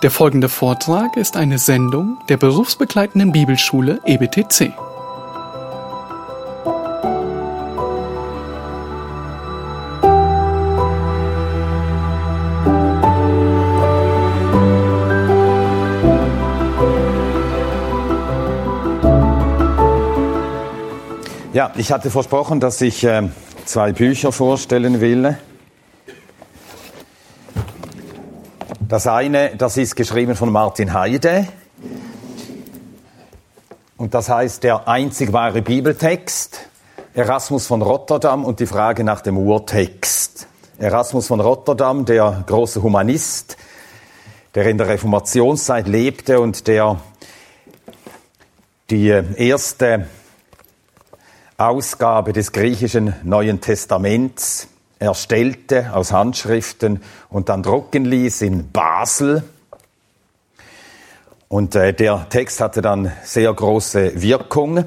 Der folgende Vortrag ist eine Sendung der berufsbegleitenden Bibelschule EBTC. Ja, ich hatte versprochen, dass ich äh, zwei Bücher vorstellen will. Das eine, das ist geschrieben von Martin Heide. Und das heißt der einzig wahre Bibeltext, Erasmus von Rotterdam und die Frage nach dem Urtext. Erasmus von Rotterdam, der große Humanist, der in der Reformationszeit lebte und der die erste Ausgabe des griechischen Neuen Testaments erstellte aus Handschriften und dann drucken ließ in Basel. Und äh, der Text hatte dann sehr große Wirkung,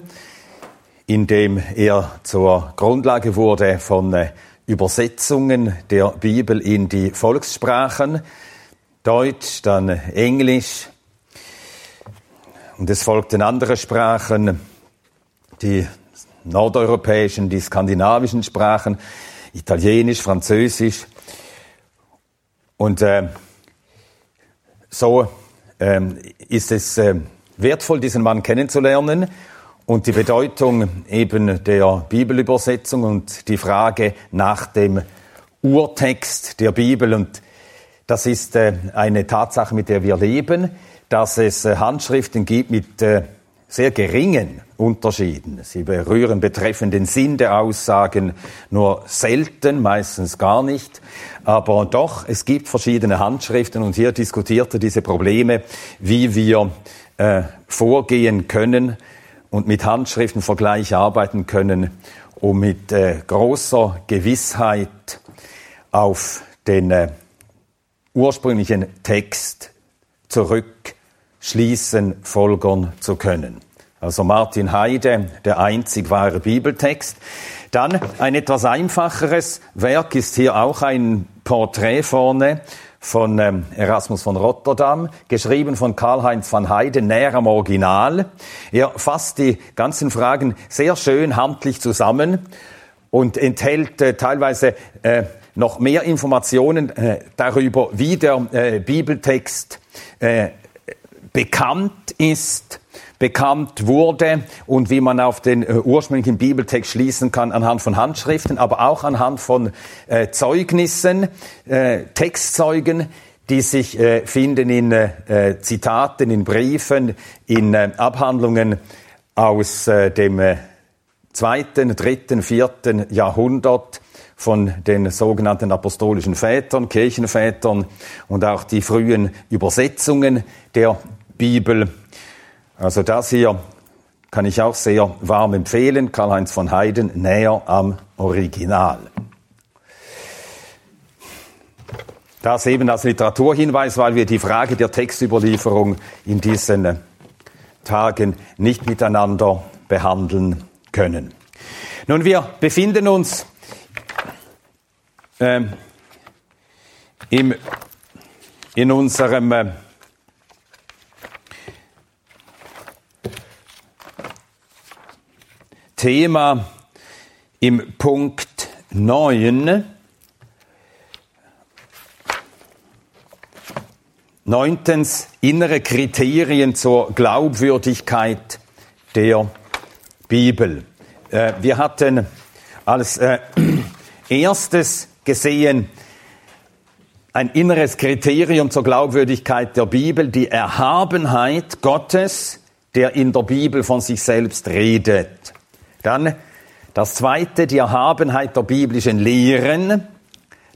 indem er zur Grundlage wurde von äh, Übersetzungen der Bibel in die Volkssprachen, Deutsch, dann Englisch, und es folgten andere Sprachen, die nordeuropäischen, die skandinavischen Sprachen. Italienisch, Französisch. Und äh, so äh, ist es äh, wertvoll, diesen Mann kennenzulernen und die Bedeutung eben der Bibelübersetzung und die Frage nach dem Urtext der Bibel. Und das ist äh, eine Tatsache, mit der wir leben, dass es äh, Handschriften gibt mit äh, sehr geringen Unterschieden. Sie berühren betreffend den Sinn der Aussagen nur selten, meistens gar nicht. Aber doch, es gibt verschiedene Handschriften und hier diskutierte diese Probleme, wie wir äh, vorgehen können und mit Handschriftenvergleich arbeiten können, um mit äh, großer Gewissheit auf den äh, ursprünglichen Text zurückschließen, folgern zu können also Martin Heide, der einzig wahre Bibeltext. Dann ein etwas einfacheres Werk ist hier auch ein Porträt vorne von ähm, Erasmus von Rotterdam, geschrieben von Karl-Heinz van Heide, näher am Original. Er fasst die ganzen Fragen sehr schön handlich zusammen und enthält äh, teilweise äh, noch mehr Informationen äh, darüber, wie der äh, Bibeltext äh, bekannt ist, bekannt wurde und wie man auf den äh, ursprünglichen Bibeltext schließen kann anhand von Handschriften, aber auch anhand von äh, Zeugnissen, äh, Textzeugen, die sich äh, finden in äh, Zitaten, in Briefen, in äh, Abhandlungen aus dem zweiten, dritten, vierten Jahrhundert von den sogenannten apostolischen Vätern, Kirchenvätern und auch die frühen Übersetzungen der Bibel also das hier kann ich auch sehr warm empfehlen. Karl-Heinz von Heiden, näher am Original. Das eben als Literaturhinweis, weil wir die Frage der Textüberlieferung in diesen Tagen nicht miteinander behandeln können. Nun, wir befinden uns äh, im, in unserem äh, Thema im Punkt 9. Neuntens, innere Kriterien zur Glaubwürdigkeit der Bibel. Äh, wir hatten als äh, erstes gesehen, ein inneres Kriterium zur Glaubwürdigkeit der Bibel, die Erhabenheit Gottes, der in der Bibel von sich selbst redet. Dann das zweite, die Erhabenheit der biblischen Lehren.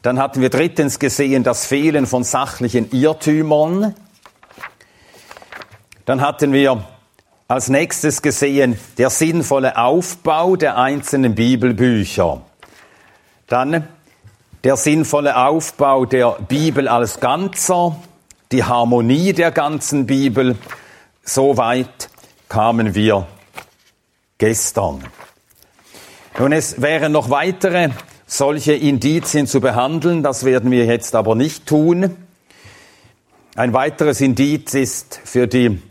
Dann hatten wir drittens gesehen das Fehlen von sachlichen Irrtümern. Dann hatten wir als nächstes gesehen der sinnvolle Aufbau der einzelnen Bibelbücher. Dann der sinnvolle Aufbau der Bibel als Ganzer, die Harmonie der ganzen Bibel. Soweit kamen wir gestern. Nun, es wären noch weitere solche Indizien zu behandeln, das werden wir jetzt aber nicht tun. Ein weiteres Indiz ist für die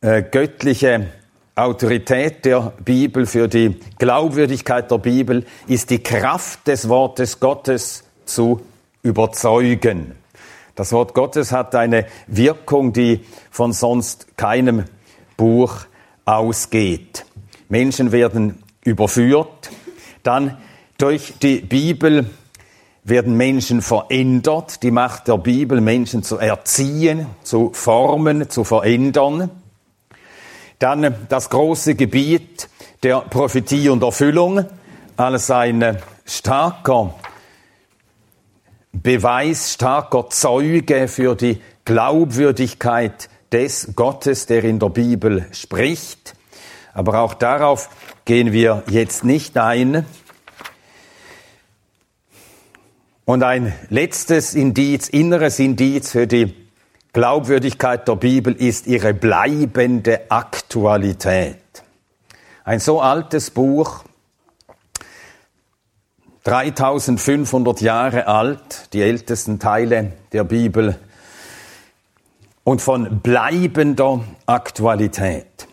äh, göttliche Autorität der Bibel, für die Glaubwürdigkeit der Bibel, ist die Kraft des Wortes Gottes zu überzeugen. Das Wort Gottes hat eine Wirkung, die von sonst keinem Buch ausgeht. Menschen werden überführt, dann durch die Bibel werden Menschen verändert, die Macht der Bibel, Menschen zu erziehen, zu formen, zu verändern. Dann das große Gebiet der Prophetie und Erfüllung als ein starker Beweis, starker Zeuge für die Glaubwürdigkeit des Gottes, der in der Bibel spricht. Aber auch darauf gehen wir jetzt nicht ein. Und ein letztes Indiz, inneres Indiz für die Glaubwürdigkeit der Bibel ist ihre bleibende Aktualität. Ein so altes Buch, 3500 Jahre alt, die ältesten Teile der Bibel, und von bleibender Aktualität.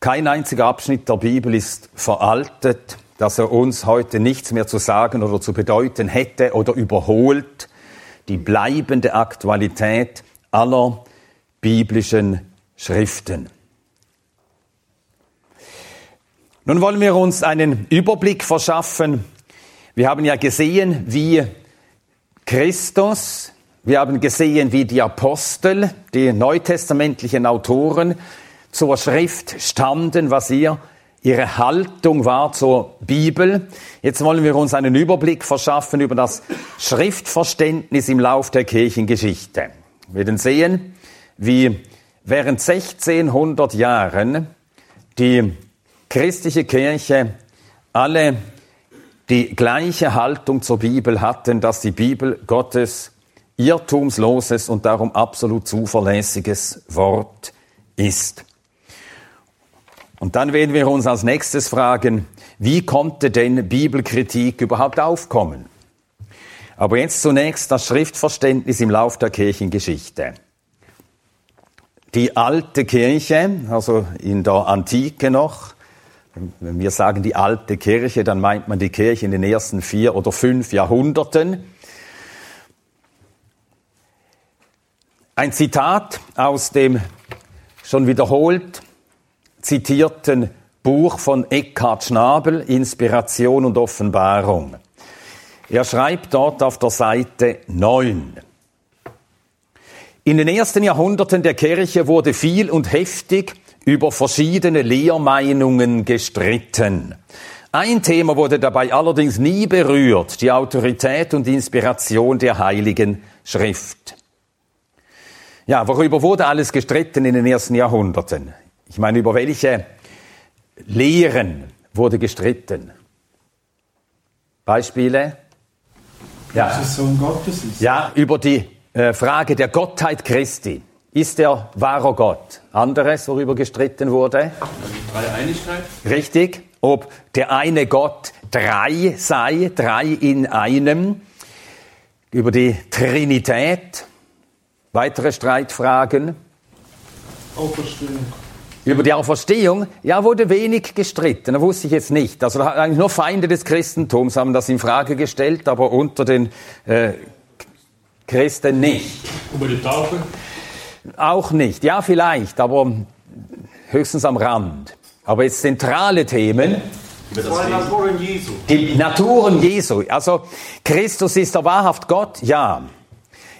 Kein einziger Abschnitt der Bibel ist veraltet, dass er uns heute nichts mehr zu sagen oder zu bedeuten hätte oder überholt die bleibende Aktualität aller biblischen Schriften. Nun wollen wir uns einen Überblick verschaffen. Wir haben ja gesehen, wie Christus, wir haben gesehen, wie die Apostel, die neutestamentlichen Autoren zur Schrift standen, was ihr ihre Haltung war zur Bibel. Jetzt wollen wir uns einen Überblick verschaffen über das Schriftverständnis im Lauf der Kirchengeschichte. Wir werden sehen, wie während 1600 Jahren die christliche Kirche alle die gleiche Haltung zur Bibel hatten, dass die Bibel Gottes irrtumsloses und darum absolut zuverlässiges Wort ist. Und dann werden wir uns als nächstes fragen, wie konnte denn Bibelkritik überhaupt aufkommen? Aber jetzt zunächst das Schriftverständnis im Lauf der Kirchengeschichte. Die alte Kirche, also in der Antike noch, wenn wir sagen die alte Kirche, dann meint man die Kirche in den ersten vier oder fünf Jahrhunderten. Ein Zitat aus dem schon wiederholt zitierten Buch von Eckhard Schnabel, Inspiration und Offenbarung. Er schreibt dort auf der Seite 9. In den ersten Jahrhunderten der Kirche wurde viel und heftig über verschiedene Lehrmeinungen gestritten. Ein Thema wurde dabei allerdings nie berührt, die Autorität und Inspiration der Heiligen Schrift. Ja, worüber wurde alles gestritten in den ersten Jahrhunderten? Ich meine, über welche Lehren wurde gestritten? Beispiele? Ja. Dass es Sohn Gottes ist. Ja, über die äh, Frage der Gottheit Christi. Ist er wahrer Gott? Anderes, worüber gestritten wurde? Die Dreieinigkeit. Richtig. Ob der eine Gott drei sei, drei in einem. Über die Trinität. Weitere Streitfragen. Auferstehung. Über die Auferstehung, ja, wurde wenig gestritten. Da wusste ich jetzt nicht. Also eigentlich nur Feinde des Christentums haben das in Frage gestellt, aber unter den äh, Christen nicht. Über die Taufe? Auch nicht. Ja, vielleicht, aber höchstens am Rand. Aber jetzt zentrale Themen. Die Naturen Jesu. Die Naturen Jesu. Also Christus ist er wahrhaft Gott? Ja.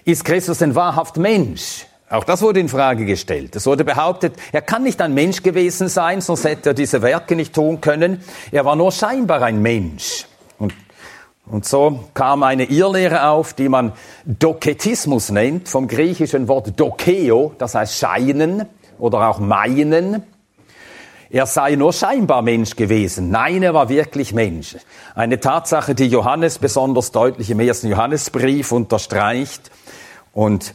Ist Christus denn wahrhaft Mensch? Auch das wurde in Frage gestellt. Es wurde behauptet, er kann nicht ein Mensch gewesen sein, sonst hätte er diese Werke nicht tun können. Er war nur scheinbar ein Mensch. Und, und so kam eine Irrlehre auf, die man Doketismus nennt, vom griechischen Wort dokeo, das heißt scheinen oder auch meinen. Er sei nur scheinbar Mensch gewesen. Nein, er war wirklich Mensch. Eine Tatsache, die Johannes besonders deutlich im ersten Johannesbrief unterstreicht. Und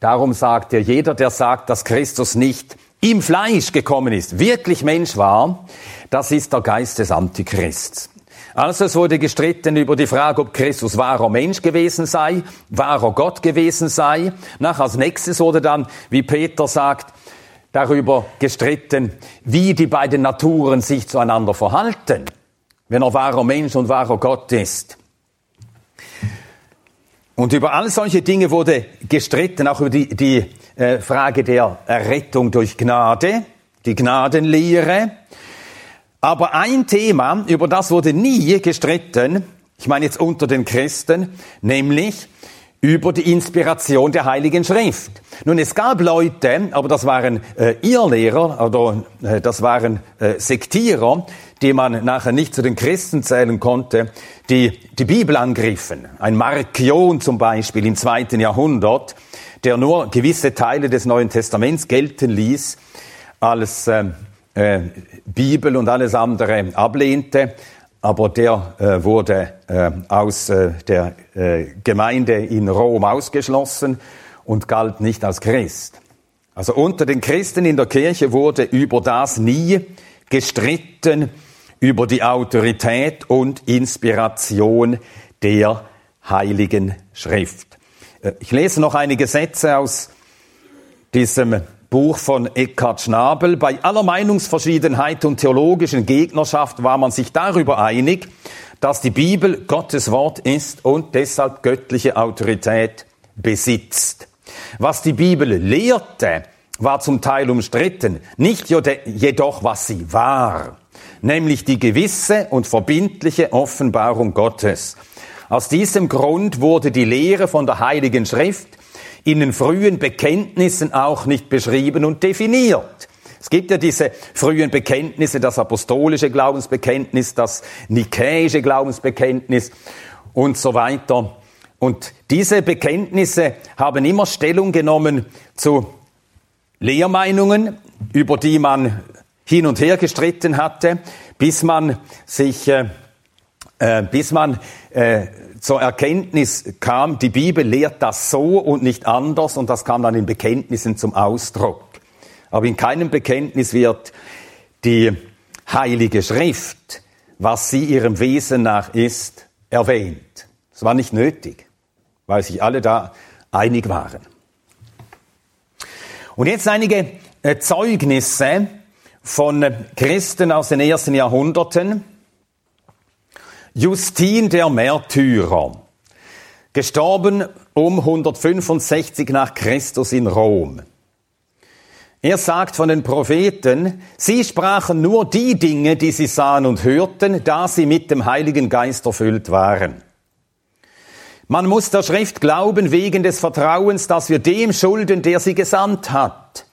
Darum sagt er, jeder, der sagt, dass Christus nicht im Fleisch gekommen ist, wirklich Mensch war, das ist der Geist des Antichrists. Also es wurde gestritten über die Frage, ob Christus wahrer Mensch gewesen sei, wahrer Gott gewesen sei. Nach als nächstes wurde dann, wie Peter sagt, darüber gestritten, wie die beiden Naturen sich zueinander verhalten, wenn er wahrer Mensch und wahrer Gott ist. Und über all solche Dinge wurde gestritten, auch über die, die äh, Frage der Errettung durch Gnade, die Gnadenlehre. Aber ein Thema, über das wurde nie gestritten, ich meine jetzt unter den Christen, nämlich über die Inspiration der Heiligen Schrift. Nun, es gab Leute, aber das waren äh, Irrlehrer oder äh, das waren äh, Sektierer, die man nachher nicht zu den Christen zählen konnte, die die Bibel angriffen. Ein Markion zum Beispiel im zweiten Jahrhundert, der nur gewisse Teile des Neuen Testaments gelten ließ als äh, äh, Bibel und alles andere ablehnte, aber der äh, wurde äh, aus äh, der äh, Gemeinde in Rom ausgeschlossen und galt nicht als Christ. Also unter den Christen in der Kirche wurde über das nie gestritten, über die Autorität und Inspiration der Heiligen Schrift. Äh, ich lese noch einige Sätze aus diesem Buch von Eckhard Schnabel. Bei aller Meinungsverschiedenheit und theologischen Gegnerschaft war man sich darüber einig, dass die Bibel Gottes Wort ist und deshalb göttliche Autorität besitzt. Was die Bibel lehrte, war zum Teil umstritten, nicht jedoch was sie war nämlich die gewisse und verbindliche Offenbarung Gottes. Aus diesem Grund wurde die Lehre von der Heiligen Schrift in den frühen Bekenntnissen auch nicht beschrieben und definiert. Es gibt ja diese frühen Bekenntnisse, das apostolische Glaubensbekenntnis, das nikäische Glaubensbekenntnis und so weiter. Und diese Bekenntnisse haben immer Stellung genommen zu Lehrmeinungen, über die man hin und her gestritten hatte, bis man sich, äh, äh, bis man äh, zur Erkenntnis kam, die Bibel lehrt das so und nicht anders und das kam dann in Bekenntnissen zum Ausdruck. Aber in keinem Bekenntnis wird die Heilige Schrift, was sie ihrem Wesen nach ist, erwähnt. Es war nicht nötig, weil sich alle da einig waren. Und jetzt einige äh, Zeugnisse von Christen aus den ersten Jahrhunderten. Justin der Märtyrer, gestorben um 165 nach Christus in Rom. Er sagt von den Propheten, sie sprachen nur die Dinge, die sie sahen und hörten, da sie mit dem Heiligen Geist erfüllt waren. Man muss der Schrift glauben wegen des Vertrauens, dass wir dem schulden, der sie gesandt hat.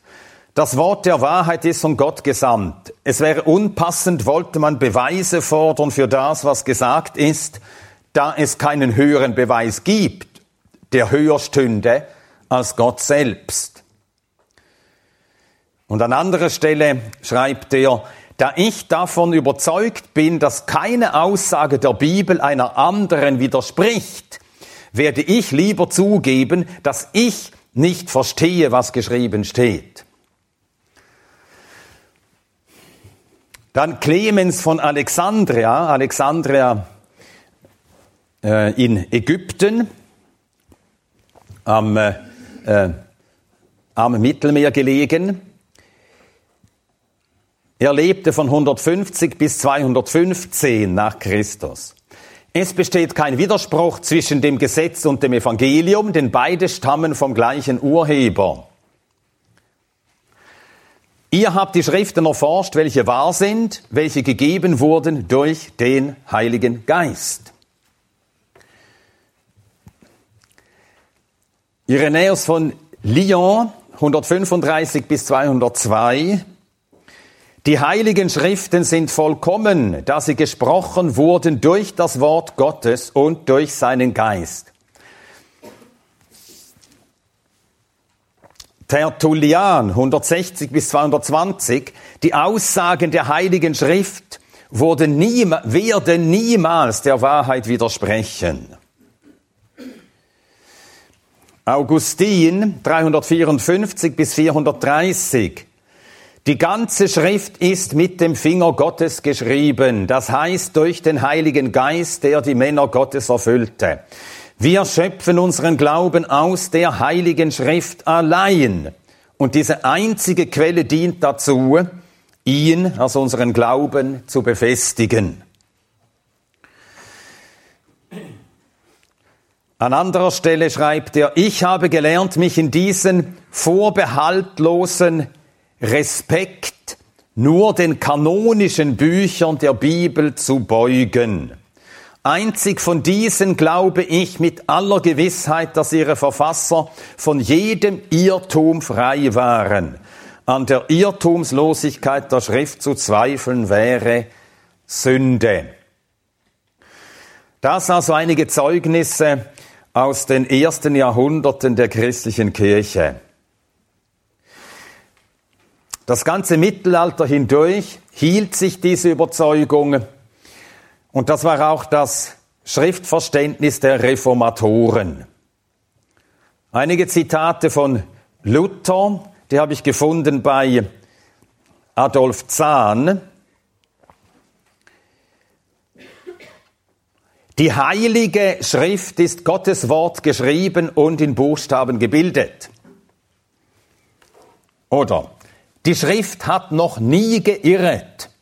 Das Wort der Wahrheit ist von Gott gesandt. Es wäre unpassend, wollte man Beweise fordern für das, was gesagt ist, da es keinen höheren Beweis gibt, der höher stünde als Gott selbst. Und an anderer Stelle schreibt er, da ich davon überzeugt bin, dass keine Aussage der Bibel einer anderen widerspricht, werde ich lieber zugeben, dass ich nicht verstehe, was geschrieben steht. Dann Clemens von Alexandria, Alexandria äh, in Ägypten, am, äh, äh, am Mittelmeer gelegen. Er lebte von 150 bis 215 nach Christus. Es besteht kein Widerspruch zwischen dem Gesetz und dem Evangelium, denn beide stammen vom gleichen Urheber. Ihr habt die Schriften erforscht, welche wahr sind, welche gegeben wurden durch den Heiligen Geist. Irenäus von Lyon, 135 bis 202. Die heiligen Schriften sind vollkommen, da sie gesprochen wurden durch das Wort Gottes und durch seinen Geist. Tertullian 160 bis 220, die Aussagen der Heiligen Schrift wurden nie, werden niemals der Wahrheit widersprechen. Augustin 354 bis 430, Die ganze Schrift ist mit dem Finger Gottes geschrieben, das heißt durch den Heiligen Geist, der die Männer Gottes erfüllte. Wir schöpfen unseren Glauben aus der Heiligen Schrift allein. Und diese einzige Quelle dient dazu, ihn, also unseren Glauben, zu befestigen. An anderer Stelle schreibt er, ich habe gelernt, mich in diesen vorbehaltlosen Respekt nur den kanonischen Büchern der Bibel zu beugen. Einzig von diesen glaube ich mit aller Gewissheit, dass ihre Verfasser von jedem Irrtum frei waren. An der Irrtumslosigkeit der Schrift zu zweifeln wäre Sünde. Das also einige Zeugnisse aus den ersten Jahrhunderten der christlichen Kirche. Das ganze Mittelalter hindurch hielt sich diese Überzeugung und das war auch das Schriftverständnis der Reformatoren. Einige Zitate von Luther, die habe ich gefunden bei Adolf Zahn. Die heilige Schrift ist Gottes Wort geschrieben und in Buchstaben gebildet. Oder die Schrift hat noch nie geirret.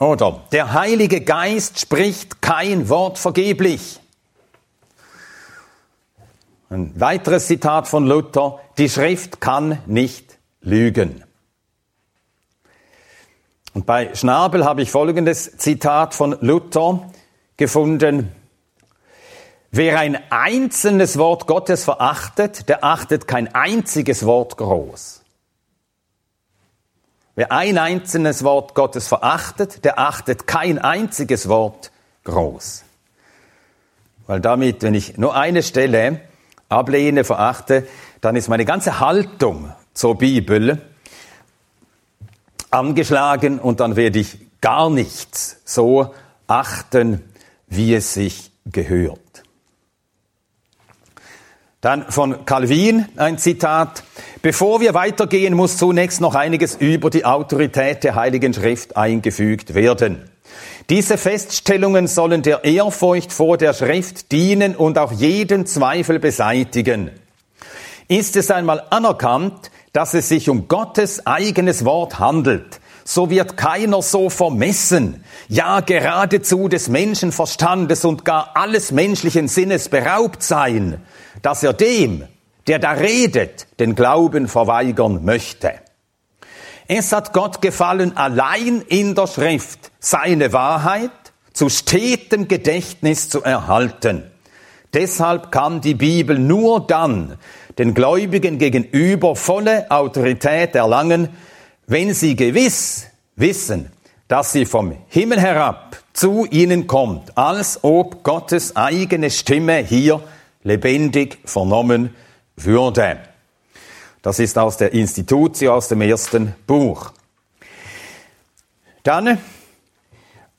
Oder der Heilige Geist spricht kein Wort vergeblich. Ein weiteres Zitat von Luther, die Schrift kann nicht lügen. Und bei Schnabel habe ich folgendes Zitat von Luther gefunden. Wer ein einzelnes Wort Gottes verachtet, der achtet kein einziges Wort groß. Wer ein einzelnes Wort Gottes verachtet, der achtet kein einziges Wort groß. Weil damit, wenn ich nur eine Stelle ablehne, verachte, dann ist meine ganze Haltung zur Bibel angeschlagen und dann werde ich gar nichts so achten, wie es sich gehört. Dann von Calvin ein Zitat. Bevor wir weitergehen, muss zunächst noch einiges über die Autorität der Heiligen Schrift eingefügt werden. Diese Feststellungen sollen der Ehrfurcht vor der Schrift dienen und auch jeden Zweifel beseitigen. Ist es einmal anerkannt, dass es sich um Gottes eigenes Wort handelt, so wird keiner so vermessen, ja geradezu des Menschenverstandes und gar alles menschlichen Sinnes beraubt sein, dass er dem, der da redet, den Glauben verweigern möchte. Es hat Gott gefallen, allein in der Schrift seine Wahrheit zu stetem Gedächtnis zu erhalten. Deshalb kann die Bibel nur dann den Gläubigen gegenüber volle Autorität erlangen, wenn sie gewiss wissen, dass sie vom Himmel herab zu ihnen kommt, als ob Gottes eigene Stimme hier lebendig vernommen würde. Das ist aus der Institutio, aus dem ersten Buch. Dann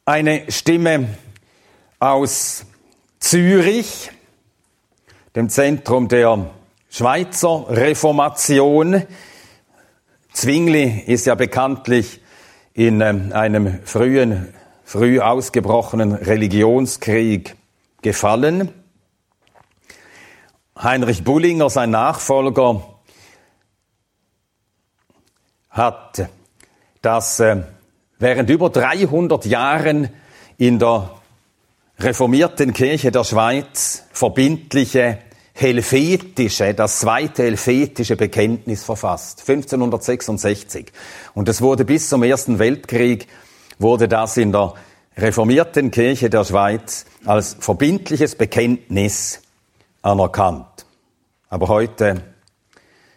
eine Stimme aus Zürich, dem Zentrum der Schweizer Reformation. Zwingli ist ja bekanntlich in ähm, einem frühen, früh ausgebrochenen Religionskrieg gefallen. Heinrich Bullinger, sein Nachfolger, hat das äh, während über 300 Jahren in der reformierten Kirche der Schweiz verbindliche helvetische, das zweite helvetische Bekenntnis verfasst, 1566. Und es wurde bis zum Ersten Weltkrieg, wurde das in der reformierten Kirche der Schweiz als verbindliches Bekenntnis anerkannt aber heute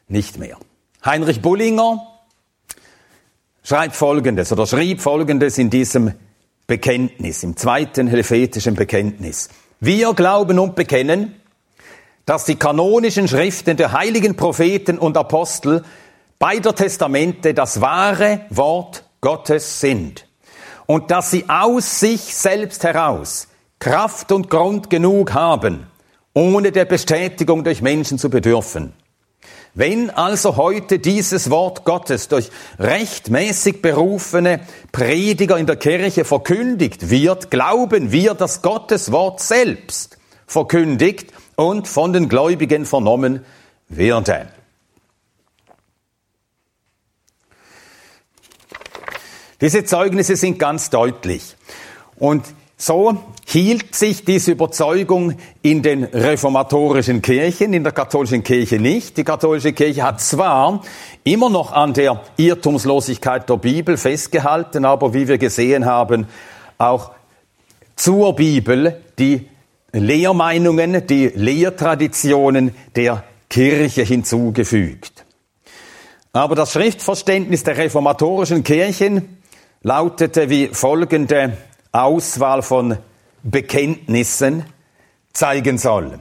nicht mehr. Heinrich Bullinger schreibt Folgendes oder schrieb Folgendes in diesem Bekenntnis, im zweiten helvetischen Bekenntnis. Wir glauben und bekennen, dass die kanonischen Schriften der heiligen Propheten und Apostel beider Testamente das wahre Wort Gottes sind und dass sie aus sich selbst heraus Kraft und Grund genug haben, ohne der Bestätigung durch Menschen zu bedürfen. Wenn also heute dieses Wort Gottes durch rechtmäßig berufene Prediger in der Kirche verkündigt wird, glauben wir, dass Gottes Wort selbst verkündigt und von den Gläubigen vernommen werde. Diese Zeugnisse sind ganz deutlich. Und so hielt sich diese Überzeugung in den reformatorischen Kirchen, in der katholischen Kirche nicht. Die katholische Kirche hat zwar immer noch an der Irrtumslosigkeit der Bibel festgehalten, aber wie wir gesehen haben, auch zur Bibel die Lehrmeinungen, die Lehrtraditionen der Kirche hinzugefügt. Aber das Schriftverständnis der reformatorischen Kirchen lautete wie folgende Auswahl von Bekenntnissen zeigen soll.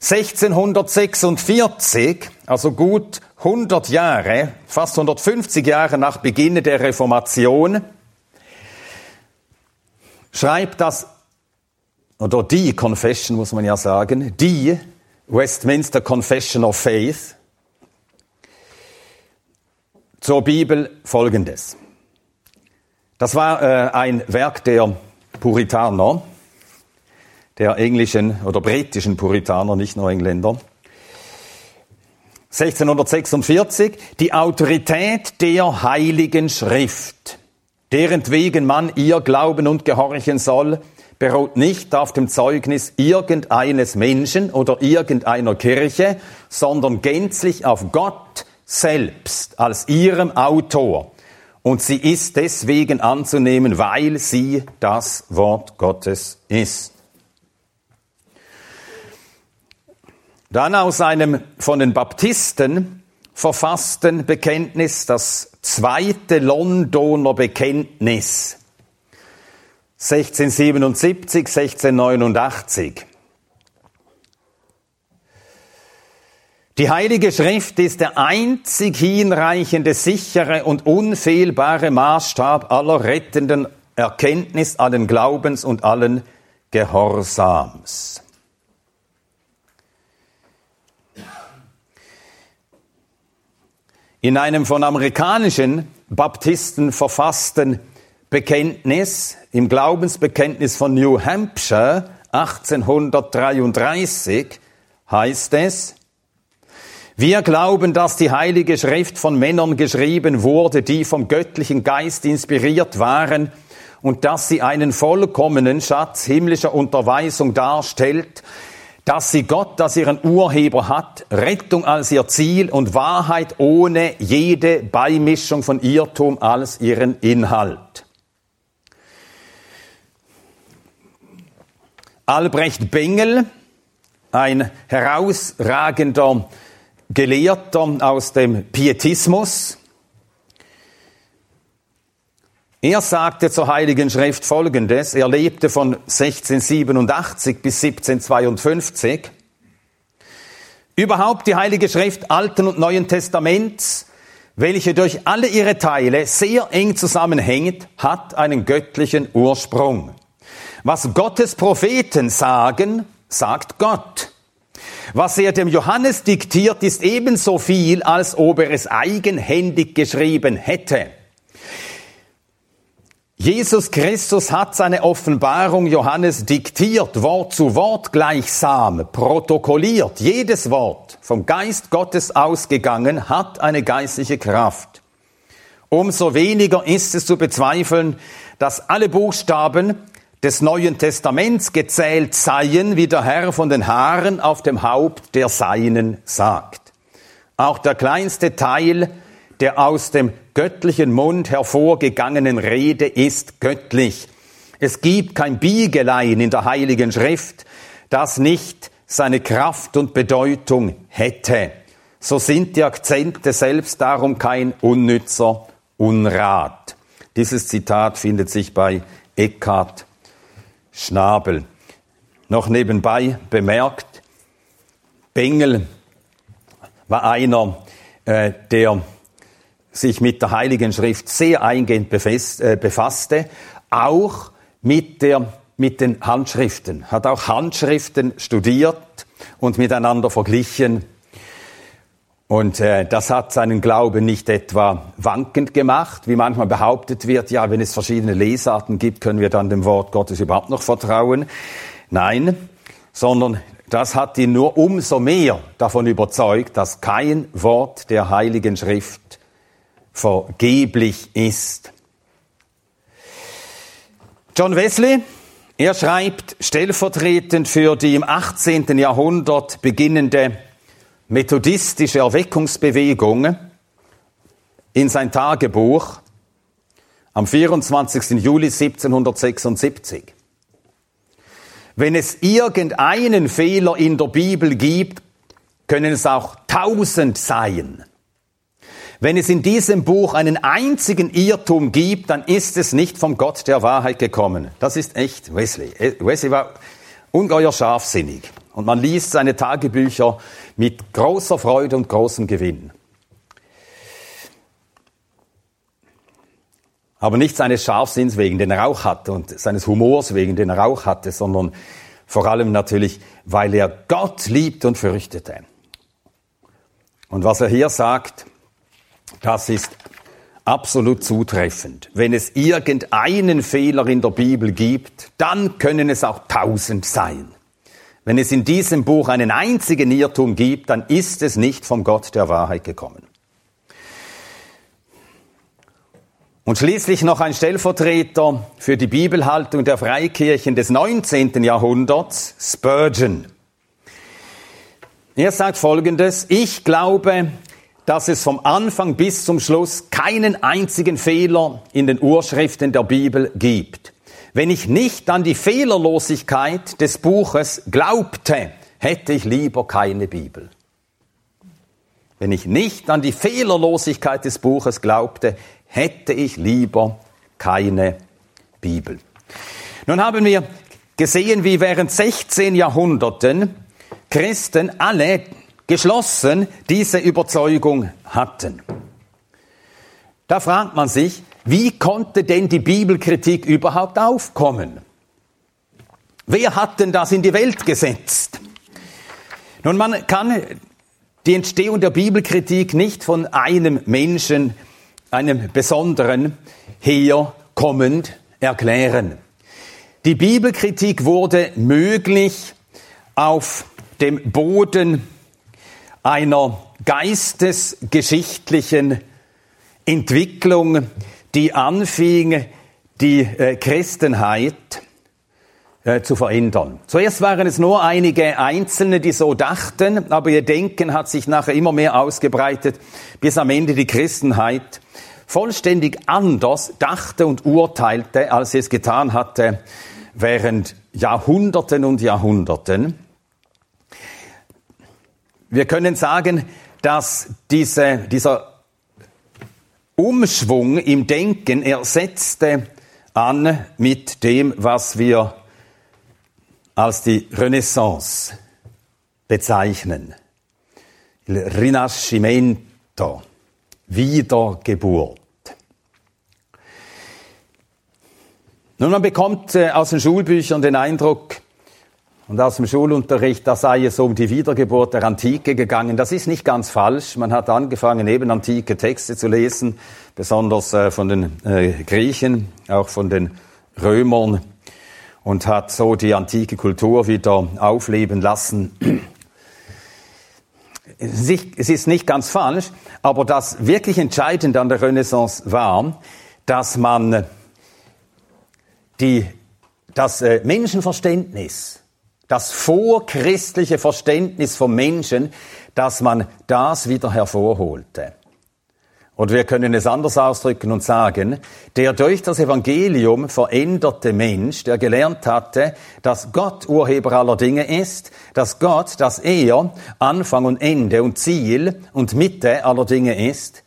1646, also gut 100 Jahre, fast 150 Jahre nach Beginn der Reformation, schreibt das, oder die Confession muss man ja sagen, die Westminster Confession of Faith zur Bibel folgendes. Das war äh, ein Werk der Puritaner, der englischen oder britischen Puritaner, nicht nur Engländer. 1646, die Autorität der Heiligen Schrift, deren wegen man ihr glauben und gehorchen soll, beruht nicht auf dem Zeugnis irgendeines Menschen oder irgendeiner Kirche, sondern gänzlich auf Gott selbst als ihrem Autor und sie ist deswegen anzunehmen, weil sie das Wort Gottes ist. Dann aus einem von den Baptisten verfassten Bekenntnis, das zweite Londoner Bekenntnis, 1677, 1689. Die Heilige Schrift ist der einzig hinreichende, sichere und unfehlbare Maßstab aller rettenden Erkenntnis, allen Glaubens und allen Gehorsams. In einem von amerikanischen Baptisten verfassten Bekenntnis, im Glaubensbekenntnis von New Hampshire 1833 heißt es, wir glauben, dass die Heilige Schrift von Männern geschrieben wurde, die vom göttlichen Geist inspiriert waren und dass sie einen vollkommenen Schatz himmlischer Unterweisung darstellt, dass sie Gott als ihren Urheber hat, Rettung als ihr Ziel und Wahrheit ohne jede Beimischung von Irrtum als ihren Inhalt. Albrecht Bengel, ein herausragender Gelehrter aus dem Pietismus. Er sagte zur Heiligen Schrift Folgendes. Er lebte von 1687 bis 1752. Überhaupt die Heilige Schrift Alten und Neuen Testaments, welche durch alle ihre Teile sehr eng zusammenhängt, hat einen göttlichen Ursprung. Was Gottes Propheten sagen, sagt Gott. Was er dem Johannes diktiert, ist ebenso viel, als ob er es eigenhändig geschrieben hätte. Jesus Christus hat seine Offenbarung Johannes diktiert, Wort zu Wort gleichsam, protokolliert. Jedes Wort vom Geist Gottes ausgegangen hat eine geistliche Kraft. Umso weniger ist es zu bezweifeln, dass alle Buchstaben des Neuen Testaments gezählt seien, wie der Herr von den Haaren auf dem Haupt der Seinen sagt. Auch der kleinste Teil der aus dem göttlichen Mund hervorgegangenen Rede ist göttlich. Es gibt kein Biegelein in der Heiligen Schrift, das nicht seine Kraft und Bedeutung hätte. So sind die Akzente selbst darum kein unnützer Unrat. Dieses Zitat findet sich bei Eckhart Schnabel. Noch nebenbei bemerkt, Bengel war einer, äh, der sich mit der Heiligen Schrift sehr eingehend äh, befasste, auch mit, der, mit den Handschriften, hat auch Handschriften studiert und miteinander verglichen. Und äh, das hat seinen Glauben nicht etwa wankend gemacht, wie manchmal behauptet wird, ja, wenn es verschiedene Lesarten gibt, können wir dann dem Wort Gottes überhaupt noch vertrauen. Nein, sondern das hat ihn nur umso mehr davon überzeugt, dass kein Wort der Heiligen Schrift vergeblich ist. John Wesley, er schreibt stellvertretend für die im 18. Jahrhundert beginnende methodistische Erweckungsbewegung in sein Tagebuch am 24. Juli 1776. Wenn es irgendeinen Fehler in der Bibel gibt, können es auch tausend sein. Wenn es in diesem Buch einen einzigen Irrtum gibt, dann ist es nicht vom Gott der Wahrheit gekommen. Das ist echt Wesley. Wesley war ungeheuer scharfsinnig. Und man liest seine Tagebücher mit großer Freude und großem Gewinn. Aber nicht seines Scharfsinns wegen, den er auch hatte, und seines Humors wegen, den er auch hatte, sondern vor allem natürlich, weil er Gott liebt und fürchtete. Und was er hier sagt, das ist absolut zutreffend. Wenn es irgendeinen Fehler in der Bibel gibt, dann können es auch tausend sein. Wenn es in diesem Buch einen einzigen Irrtum gibt, dann ist es nicht vom Gott der Wahrheit gekommen. Und schließlich noch ein Stellvertreter für die Bibelhaltung der Freikirchen des 19. Jahrhunderts, Spurgeon. Er sagt Folgendes, ich glaube, dass es vom Anfang bis zum Schluss keinen einzigen Fehler in den Urschriften der Bibel gibt. Wenn ich nicht an die Fehlerlosigkeit des Buches glaubte, hätte ich lieber keine Bibel. Wenn ich nicht an die Fehlerlosigkeit des Buches glaubte, hätte ich lieber keine Bibel. Nun haben wir gesehen, wie während 16 Jahrhunderten Christen alle geschlossen diese Überzeugung hatten. Da fragt man sich, wie konnte denn die Bibelkritik überhaupt aufkommen? Wer hat denn das in die Welt gesetzt? Nun, man kann die Entstehung der Bibelkritik nicht von einem Menschen, einem besonderen, herkommend erklären. Die Bibelkritik wurde möglich auf dem Boden einer geistesgeschichtlichen Entwicklung, die anfing, die äh, Christenheit äh, zu verändern. Zuerst waren es nur einige Einzelne, die so dachten, aber ihr Denken hat sich nachher immer mehr ausgebreitet, bis am Ende die Christenheit vollständig anders dachte und urteilte, als sie es getan hatte während Jahrhunderten und Jahrhunderten. Wir können sagen, dass diese, dieser Umschwung im Denken ersetzte an mit dem, was wir als die Renaissance bezeichnen. Il Rinascimento, Wiedergeburt. Nun, man bekommt äh, aus den Schulbüchern den Eindruck, und aus dem Schulunterricht, da sei es um die Wiedergeburt der Antike gegangen. Das ist nicht ganz falsch. Man hat angefangen, eben antike Texte zu lesen, besonders äh, von den äh, Griechen, auch von den Römern, und hat so die antike Kultur wieder aufleben lassen. Es ist nicht ganz falsch, aber das wirklich Entscheidende an der Renaissance war, dass man die, das äh, Menschenverständnis das vorchristliche Verständnis vom Menschen, dass man das wieder hervorholte. Oder wir können es anders ausdrücken und sagen, der durch das Evangelium veränderte Mensch, der gelernt hatte, dass Gott Urheber aller Dinge ist, dass Gott, dass er Anfang und Ende und Ziel und Mitte aller Dinge ist,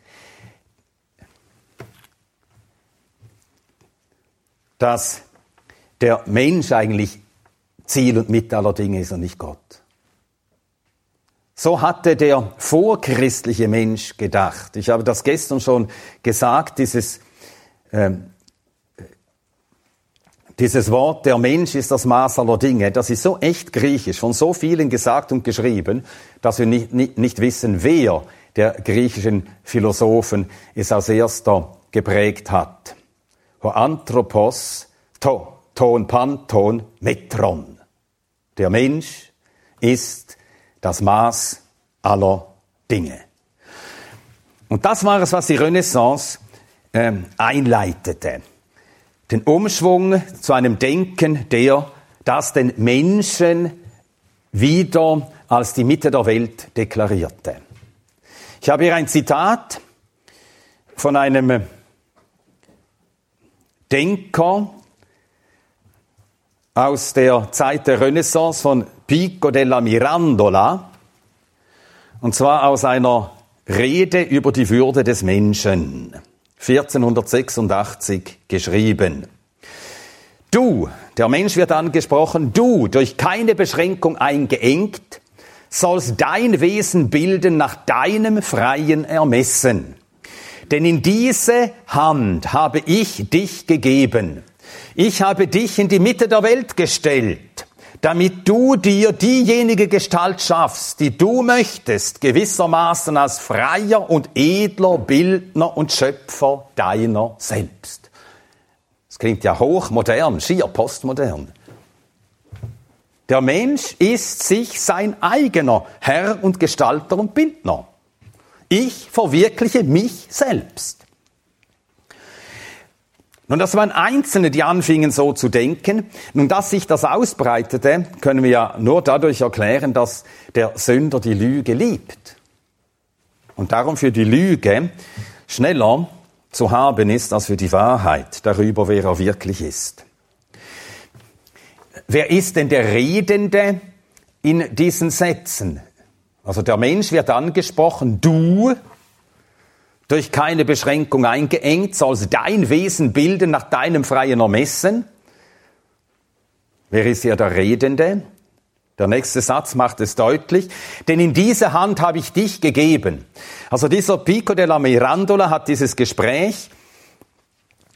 dass der Mensch eigentlich Ziel und Mitte aller Dinge ist und nicht Gott. So hatte der vorchristliche Mensch gedacht. Ich habe das gestern schon gesagt, dieses, äh, Dieses Wort, der Mensch ist das Maß aller Dinge, das ist so echt griechisch, von so vielen gesagt und geschrieben, dass wir nicht, nicht, nicht wissen, wer der griechischen Philosophen es als erster geprägt hat. Ho Anthropos, to, ton, panton, metron. Der Mensch ist das Maß aller Dinge. Und das war es, was die Renaissance äh, einleitete den Umschwung zu einem Denken, der das den Menschen wieder als die Mitte der Welt deklarierte. Ich habe hier ein Zitat von einem Denker aus der Zeit der Renaissance von Pico della Mirandola, und zwar aus einer Rede über die Würde des Menschen. 1486 geschrieben. Du, der Mensch wird angesprochen, du, durch keine Beschränkung eingeengt, sollst dein Wesen bilden nach deinem freien Ermessen. Denn in diese Hand habe ich dich gegeben. Ich habe dich in die Mitte der Welt gestellt damit du dir diejenige Gestalt schaffst, die du möchtest, gewissermaßen als freier und edler Bildner und Schöpfer deiner selbst. Das klingt ja hochmodern, schier postmodern. Der Mensch ist sich sein eigener Herr und Gestalter und Bildner. Ich verwirkliche mich selbst. Nun, das waren Einzelne, die anfingen so zu denken. Nun, dass sich das ausbreitete, können wir ja nur dadurch erklären, dass der Sünder die Lüge liebt. Und darum für die Lüge schneller zu haben ist, als für die Wahrheit darüber, wer er wirklich ist. Wer ist denn der Redende in diesen Sätzen? Also der Mensch wird angesprochen, du, durch keine Beschränkung eingeengt, sollst dein Wesen bilden nach deinem freien Ermessen. Wer ist hier der Redende? Der nächste Satz macht es deutlich. Denn in diese Hand habe ich dich gegeben. Also dieser Pico della Mirandola hat dieses Gespräch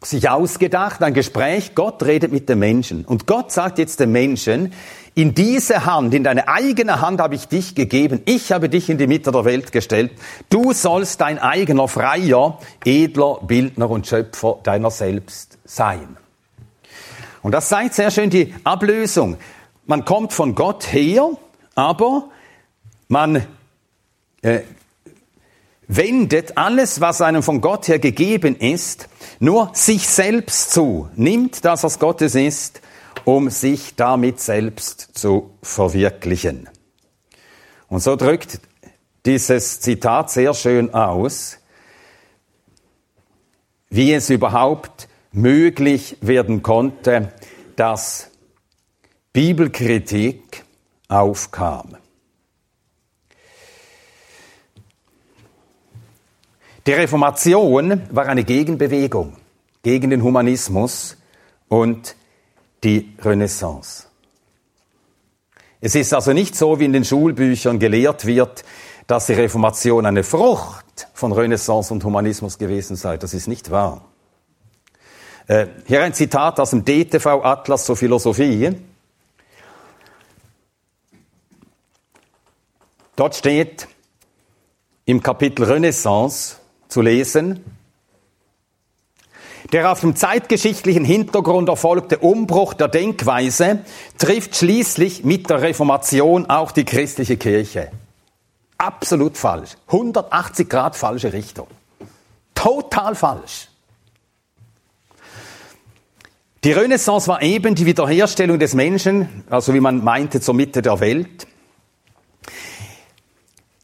sich ausgedacht, ein Gespräch, Gott redet mit dem Menschen. Und Gott sagt jetzt dem Menschen, in diese Hand, in deine eigene Hand habe ich dich gegeben. Ich habe dich in die Mitte der Welt gestellt. Du sollst dein eigener freier, edler Bildner und Schöpfer deiner selbst sein. Und das zeigt sehr schön die Ablösung. Man kommt von Gott her, aber man äh, wendet alles, was einem von Gott her gegeben ist, nur sich selbst zu, nimmt das, was Gottes ist, um sich damit selbst zu verwirklichen. Und so drückt dieses Zitat sehr schön aus, wie es überhaupt möglich werden konnte, dass Bibelkritik aufkam. Die Reformation war eine Gegenbewegung gegen den Humanismus und die Renaissance. Es ist also nicht so, wie in den Schulbüchern gelehrt wird, dass die Reformation eine Frucht von Renaissance und Humanismus gewesen sei. Das ist nicht wahr. Äh, hier ein Zitat aus dem DTV Atlas zur Philosophie. Dort steht im Kapitel Renaissance zu lesen, der auf dem zeitgeschichtlichen Hintergrund erfolgte Umbruch der Denkweise trifft schließlich mit der Reformation auch die christliche Kirche. Absolut falsch. 180 Grad falsche Richtung. Total falsch. Die Renaissance war eben die Wiederherstellung des Menschen, also wie man meinte, zur Mitte der Welt.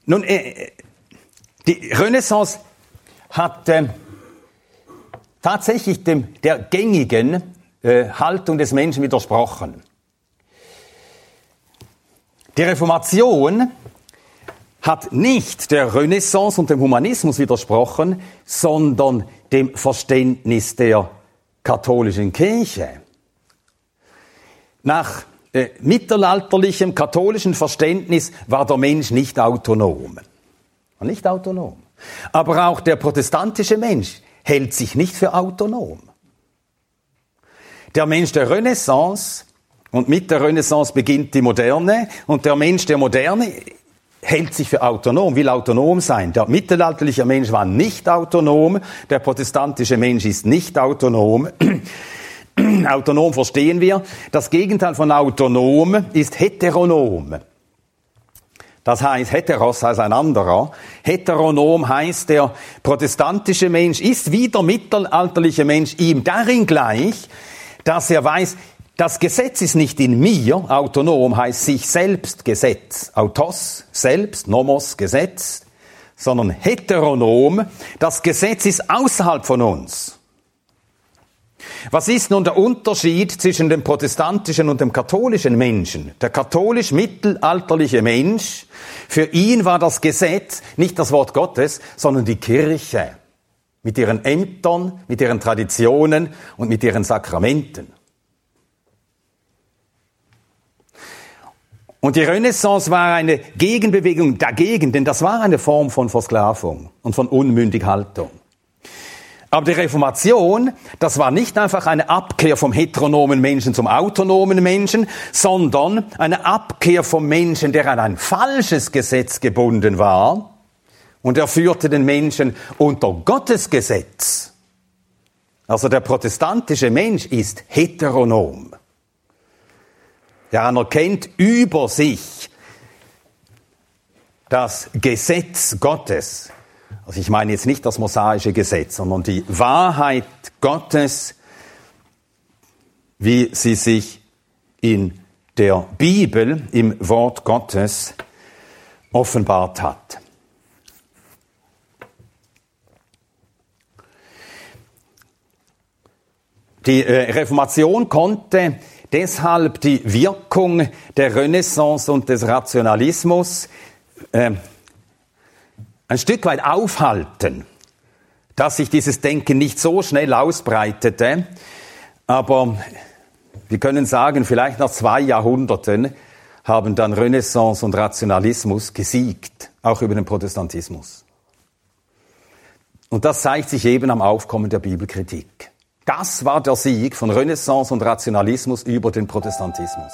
Nun, äh, die Renaissance hat äh, tatsächlich dem, der gängigen äh, Haltung des Menschen widersprochen. Die Reformation hat nicht der Renaissance und dem Humanismus widersprochen, sondern dem Verständnis der katholischen Kirche. Nach äh, mittelalterlichem katholischen Verständnis war der Mensch nicht autonom. Nicht autonom. Aber auch der protestantische Mensch hält sich nicht für autonom. der Mensch der Renaissance und mit der Renaissance beginnt die Moderne und der Mensch der Moderne hält sich für autonom, will autonom sein. Der mittelalterliche Mensch war nicht autonom, der protestantische Mensch ist nicht autonom. autonom verstehen wir. Das Gegenteil von autonom ist heteronom. Das heißt, heteros heißt ein anderer. Heteronom heißt, der protestantische Mensch ist wie der mittelalterliche Mensch ihm darin gleich, dass er weiß, das Gesetz ist nicht in mir, autonom heißt sich selbst Gesetz, autos, selbst, nomos, Gesetz, sondern heteronom, das Gesetz ist außerhalb von uns. Was ist nun der Unterschied zwischen dem protestantischen und dem katholischen Menschen? Der katholisch-mittelalterliche Mensch, für ihn war das Gesetz nicht das Wort Gottes, sondern die Kirche mit ihren Ämtern, mit ihren Traditionen und mit ihren Sakramenten. Und die Renaissance war eine Gegenbewegung dagegen, denn das war eine Form von Versklavung und von Unmündighaltung. Aber die Reformation, das war nicht einfach eine Abkehr vom heteronomen Menschen zum autonomen Menschen, sondern eine Abkehr vom Menschen, der an ein falsches Gesetz gebunden war. Und er führte den Menschen unter Gottes Gesetz. Also der protestantische Mensch ist heteronom. Er anerkennt über sich das Gesetz Gottes. Also ich meine jetzt nicht das mosaische Gesetz, sondern die Wahrheit Gottes, wie sie sich in der Bibel, im Wort Gottes offenbart hat. Die äh, Reformation konnte deshalb die Wirkung der Renaissance und des Rationalismus äh, ein Stück weit aufhalten, dass sich dieses Denken nicht so schnell ausbreitete, aber wir können sagen, vielleicht nach zwei Jahrhunderten haben dann Renaissance und Rationalismus gesiegt, auch über den Protestantismus. Und das zeigt sich eben am Aufkommen der Bibelkritik. Das war der Sieg von Renaissance und Rationalismus über den Protestantismus.